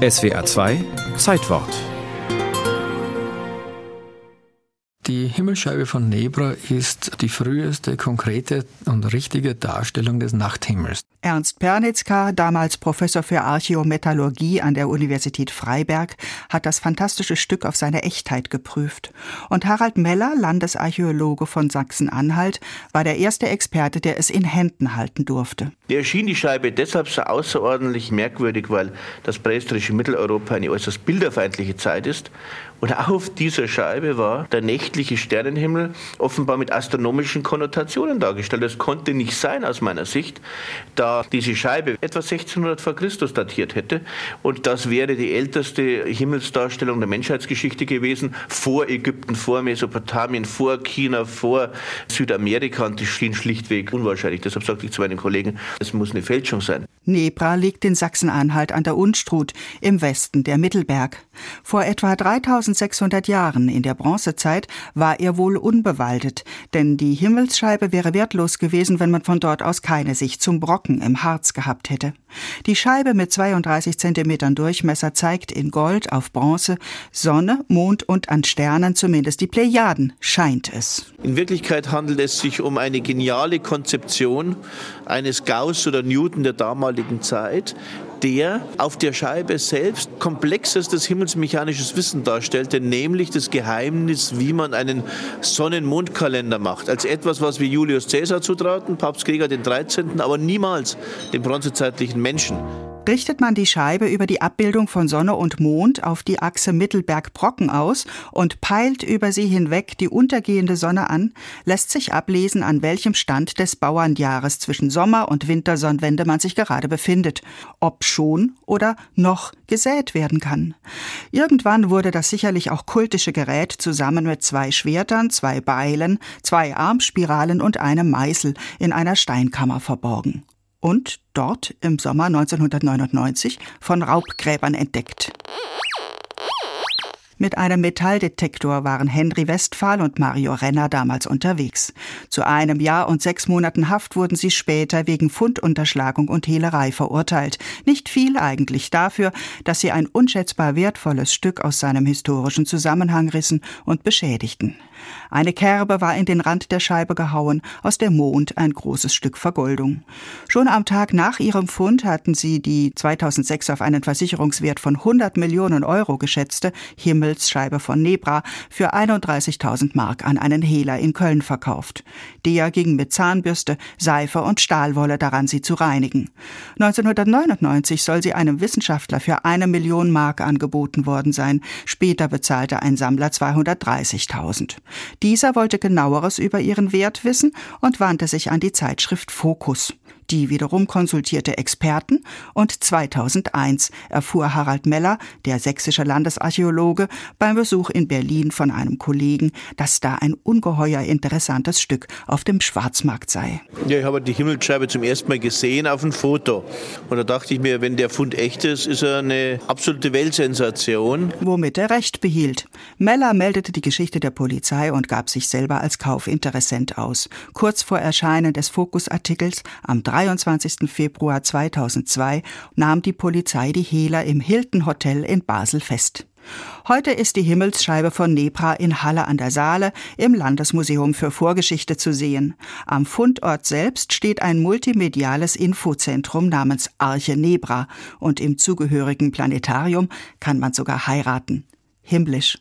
SWR 2 Zeitwort Die Himmelsscheibe von Nebra ist die früheste konkrete und richtige Darstellung des Nachthimmels. Ernst Pernitzka, damals Professor für Archäometallurgie an der Universität Freiberg, hat das fantastische Stück auf seine Echtheit geprüft. Und Harald Meller, Landesarchäologe von Sachsen-Anhalt, war der erste Experte, der es in Händen halten durfte. Mir erschien die Scheibe deshalb so außerordentlich merkwürdig, weil das prähistorische Mitteleuropa eine äußerst bilderfeindliche Zeit ist. Und auf dieser Scheibe war der nächtliche Sternenhimmel offenbar mit astronomischen Konnotationen dargestellt. Das konnte nicht sein aus meiner Sicht, da diese Scheibe etwa 1600 vor Christus datiert hätte. Und das wäre die älteste Himmelsdarstellung der Menschheitsgeschichte gewesen, vor Ägypten, vor Mesopotamien, vor China, vor Südamerika. Und das schien schlichtweg unwahrscheinlich. Deshalb sagte ich zu meinen Kollegen, es muss eine Fälschung sein. Nebra liegt in Sachsen-Anhalt an der Unstrut im Westen der Mittelberg. Vor etwa 3600 Jahren in der Bronzezeit war er wohl unbewaldet, denn die Himmelsscheibe wäre wertlos gewesen, wenn man von dort aus keine Sicht zum Brocken im Harz gehabt hätte. Die Scheibe mit 32 Zentimetern Durchmesser zeigt in Gold auf Bronze Sonne, Mond und an Sternen zumindest die Plejaden, scheint es. In Wirklichkeit handelt es sich um eine geniale Konzeption eines Gauss oder Newton der damaligen Zeit, der auf der Scheibe selbst komplexestes himmelsmechanisches Wissen darstellte, nämlich das Geheimnis, wie man einen Sonnen-Mond-Kalender macht. Als etwas, was wir Julius Caesar zutrauten, Papst Gregor den 13., aber niemals dem bronzezeitlichen Menschen. Richtet man die Scheibe über die Abbildung von Sonne und Mond auf die Achse Mittelberg-Brocken aus und peilt über sie hinweg die untergehende Sonne an, lässt sich ablesen, an welchem Stand des Bauernjahres zwischen Sommer- und Wintersonnenwende man sich gerade befindet, ob schon oder noch gesät werden kann. Irgendwann wurde das sicherlich auch kultische Gerät zusammen mit zwei Schwertern, zwei Beilen, zwei Armspiralen und einem Meißel in einer Steinkammer verborgen und dort im Sommer 1999 von Raubgräbern entdeckt. Mit einem Metalldetektor waren Henry Westphal und Mario Renner damals unterwegs. Zu einem Jahr und sechs Monaten Haft wurden sie später wegen Fundunterschlagung und Hehlerei verurteilt. Nicht viel eigentlich dafür, dass sie ein unschätzbar wertvolles Stück aus seinem historischen Zusammenhang rissen und beschädigten. Eine Kerbe war in den Rand der Scheibe gehauen, aus der Mond ein großes Stück Vergoldung. Schon am Tag nach ihrem Fund hatten sie die 2006 auf einen Versicherungswert von 100 Millionen Euro geschätzte Himmel Himmelsscheibe von Nebra für 31.000 Mark an einen Hehler in Köln verkauft. Der ging mit Zahnbürste, Seife und Stahlwolle daran, sie zu reinigen. 1999 soll sie einem Wissenschaftler für eine Million Mark angeboten worden sein. Später bezahlte ein Sammler 230.000. Dieser wollte genaueres über ihren Wert wissen und wandte sich an die Zeitschrift Focus. Die wiederum konsultierte Experten und 2001 erfuhr Harald Meller, der sächsische Landesarchäologe, beim Besuch in Berlin von einem Kollegen, dass da ein ungeheuer interessantes Stück auf dem Schwarzmarkt sei. Ja, ich habe die Himmelsscheibe zum ersten Mal gesehen auf dem Foto. Und da dachte ich mir, wenn der Fund echt ist, ist er eine absolute Weltsensation. Womit er recht behielt. Meller meldete die Geschichte der Polizei und gab sich selber als Kaufinteressent aus. Kurz vor Erscheinen des Fokusartikels am 3 23. Februar 2002 nahm die Polizei die Hehler im Hilton Hotel in Basel fest. Heute ist die Himmelsscheibe von Nebra in Halle an der Saale im Landesmuseum für Vorgeschichte zu sehen. Am Fundort selbst steht ein multimediales Infozentrum namens Arche Nebra und im zugehörigen Planetarium kann man sogar heiraten. Himmlisch.